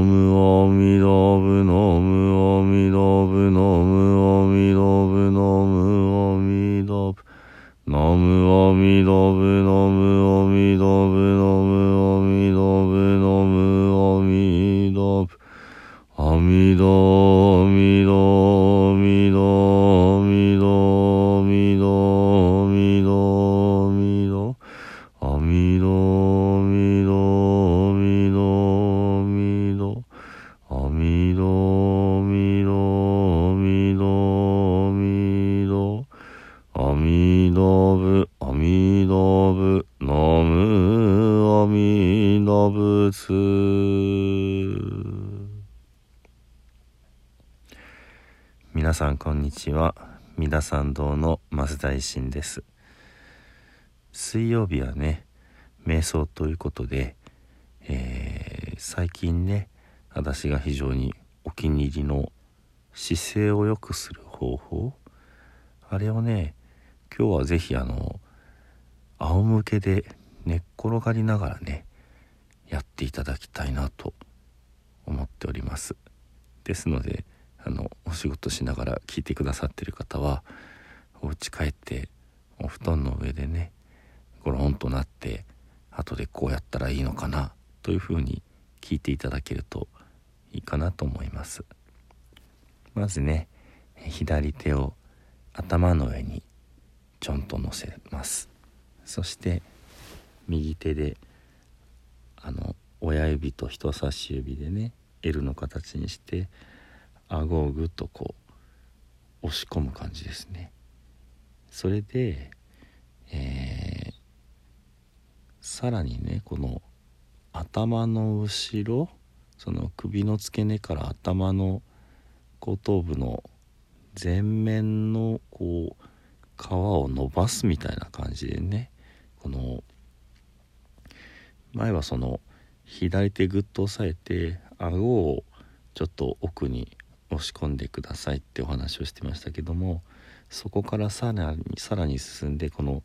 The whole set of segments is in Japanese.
ノムオミドブノムオミドブノムオミドブノムオミドブノムオミドブノムオミドブノムオミドブノムオミドブアミドオミむアミダブアミダブナムアミダ仏皆さんこんにちは。三田参道の増田維新です。水曜日はね瞑想ということで、えー最近ね私が非常にお気に入りの姿勢を良くする方法あれをね今日はぜひあの仰向けで寝っ転がりながらねやっていただきたいなと思っております。ですのであのお仕事しながら聞いてくださってる方はお家帰ってお布団の上でねゴロンとなって後でこうやったらいいのかなというふうに聞いていただけるといいかなと思います。まずね左手を頭の上にちょんと乗せます。そして右手であの親指と人差し指でね L の形にして顎をぐっとこう押し込む感じですね。それで、えーさらにねこの頭の後ろその首の付け根から頭の後頭部の前面のこう皮を伸ばすみたいな感じでねこの前はその左手ぐっと押さえて顎をちょっと奥に押し込んでくださいってお話をしてましたけどもそこからさらにさらに進んでこの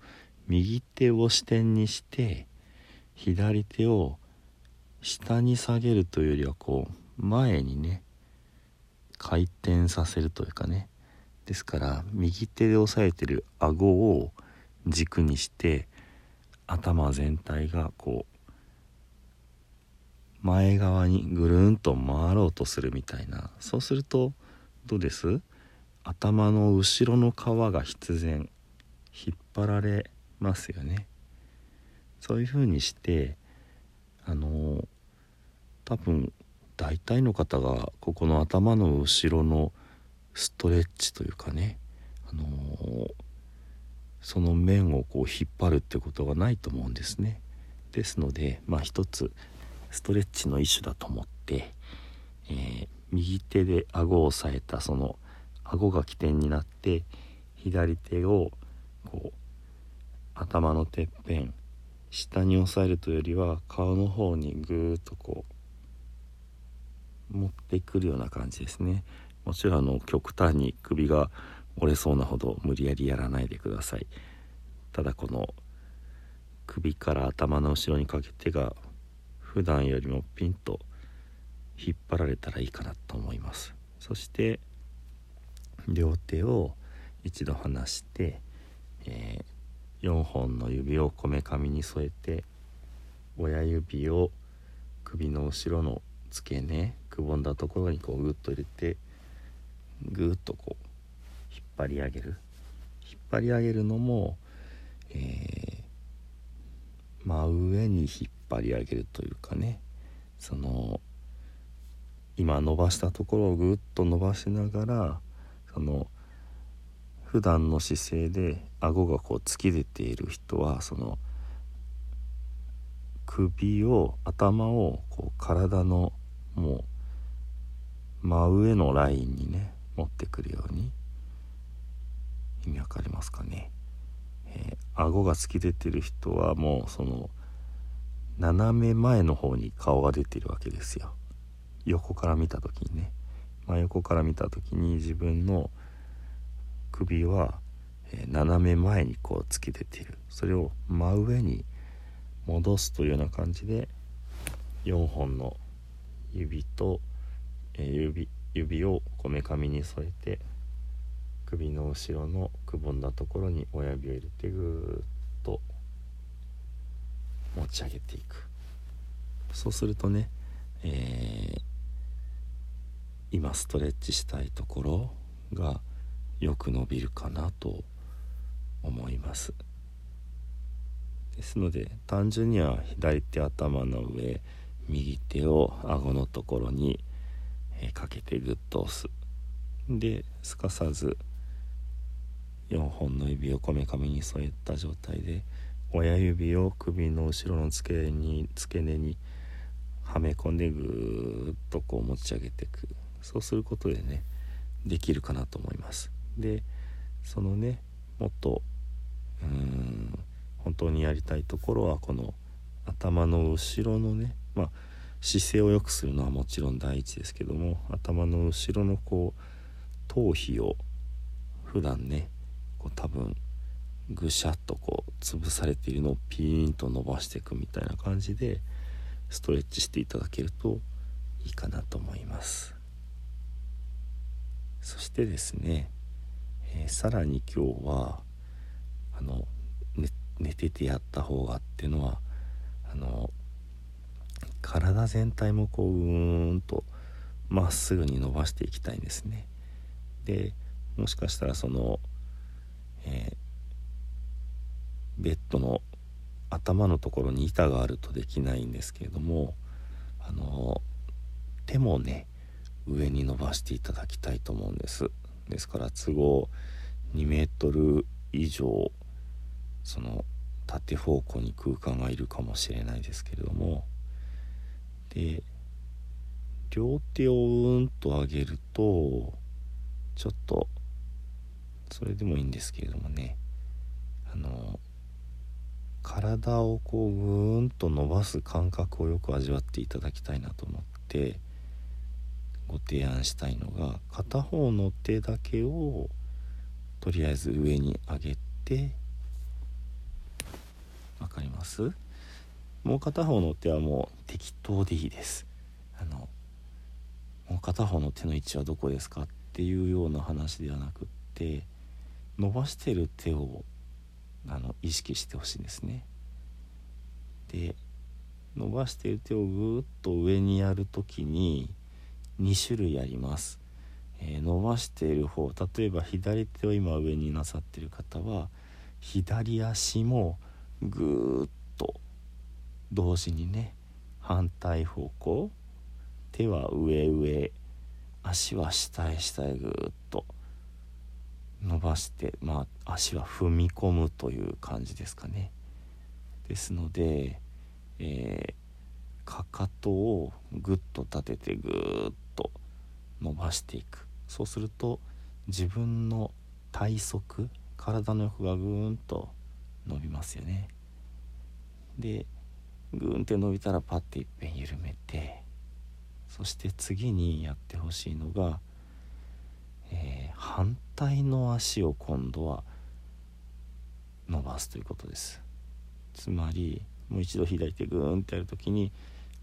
右手を支点にして左手を下に下げるというよりはこう前にね回転させるというかねですから右手で押さえてる顎を軸にして頭全体がこう前側にぐるんと回ろうとするみたいな。そうするとどうです？頭の後ろの皮が必然引っ張られますよね。そういう風にしてあの多分大体の方がここの頭の後ろのストレッチというかね、あのその面をこう引っ張るってことがないと思うんですね。ですのでまあ一つストレッチの一種だと思って、えー右手で顎を押さえたその顎が起点になって左手をこう頭のてっぺん下に押さえるというよりは顔の方にぐーっとこう持ってくるような感じですねもちろんあの極端に首が折れそうなほど無理やりやらないでください。ただこの首から頭の後ろにかけてが普段よりもピンと引っ張られたらいいかなと思います。そして両手を一度離して、え4本の指をこめかみに添えて親指を首の後ろの付け根くぼんだところにこうグッと入れてグッとこう引っ張り上げる。引っ張り上げるのも、えー真上に引っ張り上げるというかね。その今伸ばしたところをぐっと伸ばしながらその普段の姿勢で顎がこう突き出ている人はその首を頭をこう体のもう真上のラインにね持ってくるように。意味わかりますかね、えー顎が突き出てる人はもうその斜め前の方に顔が出てるわけですよ。横から見た時にね。真横から見た時に自分の首は、えー斜め前にこう突き出てる。それを真上に戻すというような感じで4本の指と、えー指指をこめかみに添えて首の後ろのくぼんだところに親指を入れてぐーっと持ち上げていく。そうするとね、えー、今ストレッチしたいところがよく伸びるかなと思います。ですので単純には左手頭の上右手を顎のところに、え、かけてグッと押す。ですかさず4本の指をこめかみに添えた状態で親指を首の後ろの付けに付け根にはめ込んでぐーっとこう持ち上げていく。そうすることでねできるかなと思います。でそのねもっとうーん本当にやりたいところはこの頭の後ろのねまあ姿勢を良くするのはもちろん第一ですけども頭の後ろのこう頭皮を普段ねこう多分ぐしゃっとこう潰されているのをピーンと伸ばしていくみたいな感じでストレッチしていただけるといいかなと思います。そしてですね、えー、さらに今日はあの、ね、寝ててやった方がっていうのはあの体全体もこううーんとまっすぐに伸ばしていきたいんですね。でもしかしたらそのえー、ベッドの頭のところに板があるとできないんですけれどもあの手もね上に伸ばしていただきたいと思うんです。ですから都合2メートル以上その縦方向に空間がいるかもしれないですけれどもで両手をうんと上げるとちょっとそれでもいいんですけれどもね。あの体をこうぐーんと伸ばす感覚をよく味わっていただきたいなと思ってご提案したいのが片方の手だけをとりあえず上に上げてわかります？もう片方の手はもう適当でいいですあのもう片方の手の位置はどこですかっていうような話ではなくって伸ばしてる手をあの意識してほしいんですね。で伸ばしてる手をぐーっと上にやる時に2種類あります。えー、伸ばしている方例えば左手を今上になさってる方は左足もぐーっ同時にね反対方向手は上上足は下へ下へぐーっと伸ばしてまあ足は踏み込むという感じですかね。ですので、えー、かかとをぐっと立ててぐーっと伸ばしていく。そうすると自分の体側体の横がぐーんと伸びますよね。でぐーんって伸びたらパッていっぺん緩めてそして次にやってほしいのがえー、反対の足を今度は伸ばすということです。つまりもう一度左手グーンってやる時に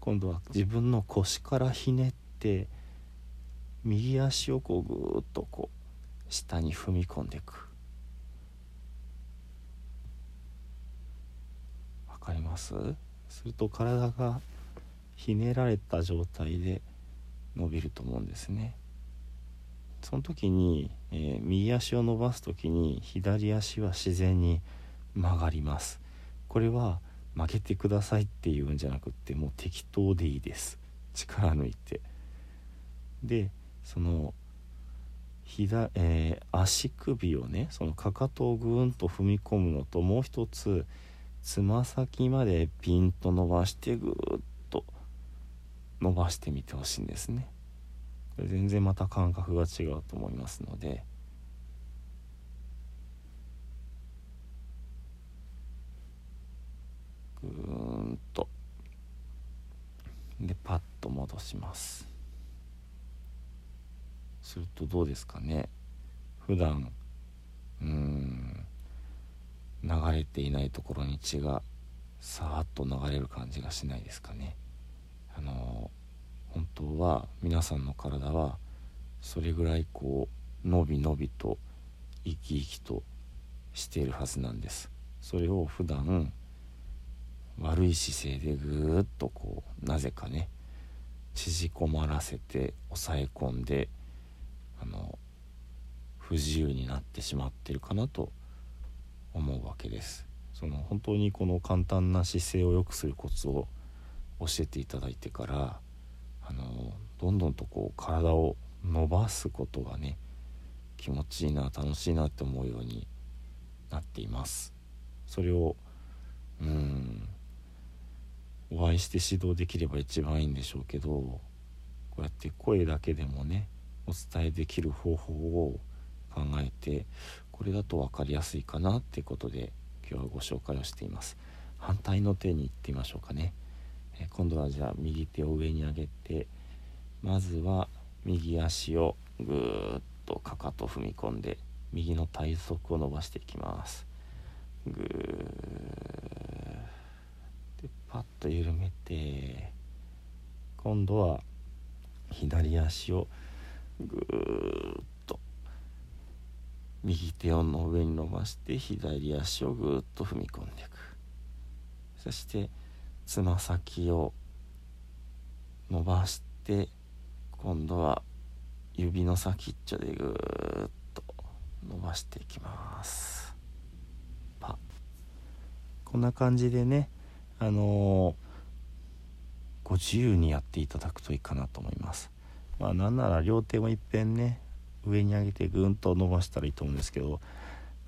今度は自分の腰からひねって右足をこうぐーっとこう下に踏み込んでいく。わかります？すると体がひねられた状態で伸びると思うんですね。その時に、えー、右足を伸ばす時に左足は自然に曲がります。これは曲げてくださいっていうんじゃなくってもう適当でいいです。力抜いて。でその左、えー、足首をねそのかかとをぐーんと踏み込むのともう一つつま先までピンと伸ばしてぐーっと伸ばしてみてほしいんですね。全然また感覚が違うと思いますので。ぐーんと。でパッと戻します。するとどうですかね。普段うん。流れていないところに血がさーっと流れる感じがしないですかね。あの本当は皆さんの体はそれぐらいこう伸び伸びと生き生きとしているはずなんです。それを普段悪い姿勢でぐーっとこうなぜかね縮こまらせて抑え込んであの不自由になってしまってるかなと思うわけです。その本当にこの簡単な姿勢を良くするコツを教えていただいてからあのどんどんとこう体を伸ばすことがね気持ちいいな楽しいなって思うようになっています。それをうんお会いして指導できれば一番いいんでしょうけどこうやって声だけでもねお伝えできる方法を考えてこれだと分かりやすいかなってことで今日はご紹介をしています。反対の手に行ってみましょうかね、え今度はじゃあ右手を上に上げてまずは右足をぐーっとかかと踏み込んで右の体側を伸ばしていきます。ぐーでパッと緩めて今度は左足をぐーっと右手をの上に伸ばして左足をぐっと踏み込んでいく。そしてつま先を伸ばして今度は指の先っちょでぐーっと伸ばしていきます。パ。こんな感じでねあのー、ご自由にやっていただくといいかなと思います。まあなんなら両手もいっぺんね上に上げてぐんと伸ばしたらいいと思うんですけど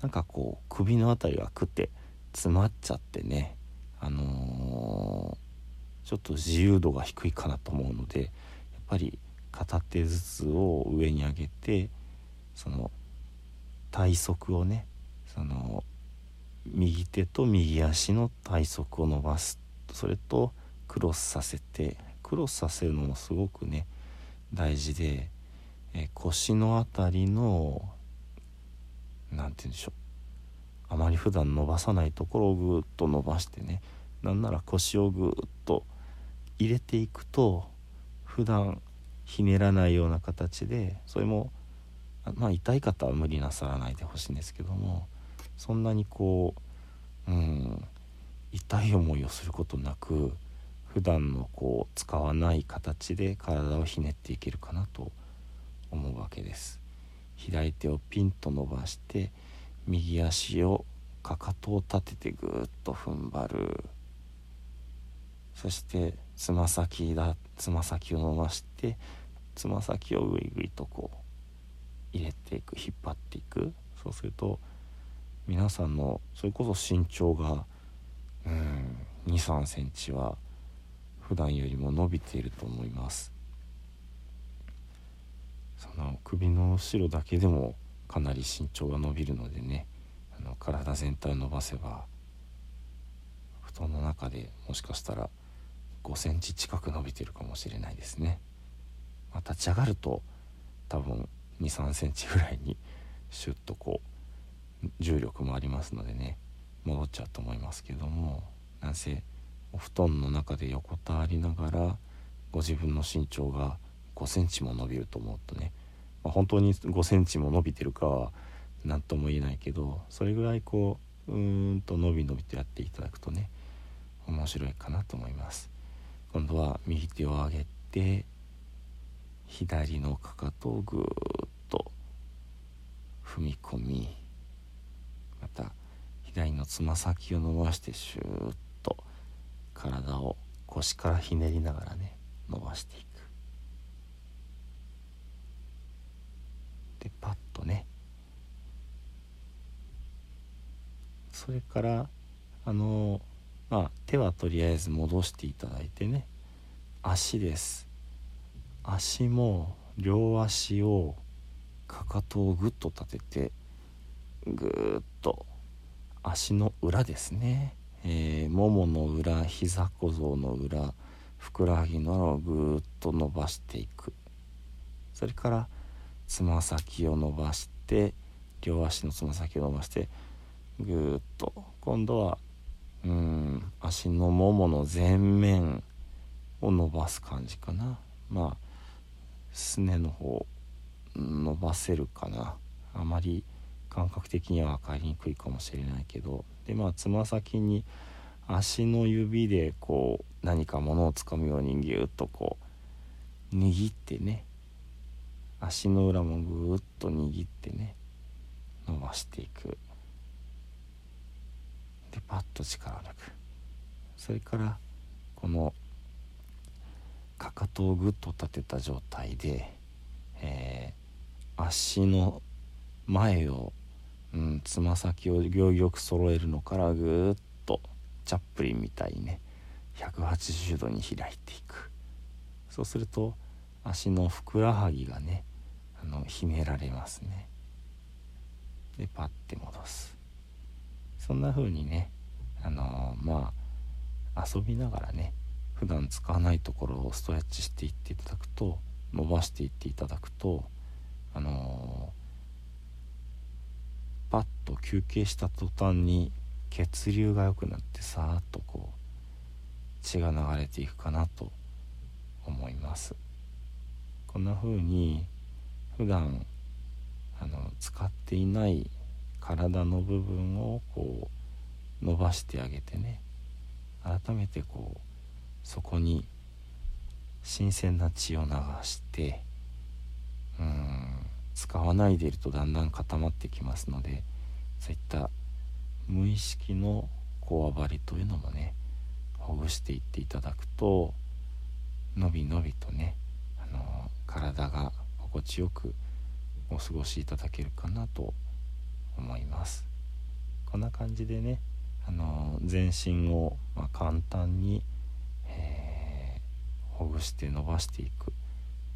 なんかこう首の辺りがくって詰まっちゃってねあのー、ちょっと自由度が低いかなと思うのでやっぱり片手ずつを上に上げてその体側をねその右手と右足の体側を伸ばす。それとクロスさせてクロスさせるのもすごくね大事で、え腰の辺りの何て言うんでしょう。あまり普段伸ばさないところをぐっと伸ばしてね。なんなら腰をぐっと入れていくと普段ひねらないような形でそれもまあ痛い方は無理なさらないでほしいんですけどもそんなにこううん痛い思いをすることなく普段のこう使わない形で体をひねっていけるかなと思思うわけです。左手をピンと伸ばして右足をかかとを立ててぐーっと踏ん張る。そしてつま先だつま先を伸ばしてつま先をぐいぐいとこう入れていく引っ張っていく。そうすると皆さんのそれこそ身長がうん2 3センチは普段よりも伸びていると思います。その首の後ろだけでもかなり身長が伸びるのでねあの体全体を伸ばせば布団の中でもしかしたら5センチ近く伸びてるかもしれないですね、まあ、立ち上がると多分2 3センチぐらいにシュッとこう重力もありますのでね戻っちゃうと思いますけどもなんせお布団の中で横たわりながらご自分の身長が5センチも伸びると思うとね、まあ、本当に5センチも伸びてるかは何とも言えないけどそれぐらいこううーんと伸び伸びとやっていただくとね面白いかなと思います。今度は右手を上げて左のかかとをぐーっと踏み込みまた左のつま先を伸ばしてシューッと体を腰からひねりながらね伸ばしていくでパッとねそれからあのまあ手はとりあえず戻していただいてね。足です。足も両足をかかとをぐっと立ててぐーっと足の裏ですね、えー、ももの裏膝小僧の裏ふくらはぎの裏をぐーっと伸ばしていく。それからつま先を伸ばして両足のつま先を伸ばしてぐーっと。今度はうん足のももの前面を伸ばす感じかな。まあすねの方伸ばせるかな。あまり感覚的には分かりにくいかもしれないけど。でまあつま先に足の指でこう何か物をつかむようにギュッとこう握ってね。足の裏もぐーっと握ってね。伸ばしていく。でパッと力を抜く。それからこのかかとをぐっと立てた状態で、えー、足の前をつま、うん、先を行儀よく揃えるのからぐっとチャップリンみたいにね180度に開いていく。そうすると足のふくらはぎがねあの秘められますね。でパッて戻す。そんな風にねあのー、まあ遊びながらね普段使わないところをストレッチしていっていただくと伸ばしていっていただくとあのー、パッと休憩した途端に血流が良くなってさーっとこう血が流れていくかなと思います。こんな風に普段あの使っていない体の部分をこう伸ばしてあげてね。改めてこうそこに新鮮な血を流してうん使わないでいるとだんだん固まってきますのでそういった無意識のこわばりというのもねほぐしていっていただくとのびのびとねあの体が心地よくお過ごしいただけるかなと思います。こんな感じでねあの全身を、ま簡単に、えー、ほぐして伸ばしていく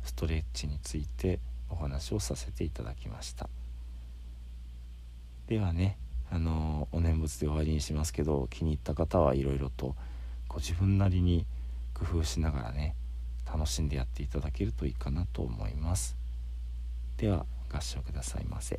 ストレッチについてお話をさせていただきました。ではねあのお念仏で終わりにしますけど気に入った方はいろいろとご自分なりに工夫しながらね楽しんでやっていただけるといいかなと思います。では合唱くださいませ。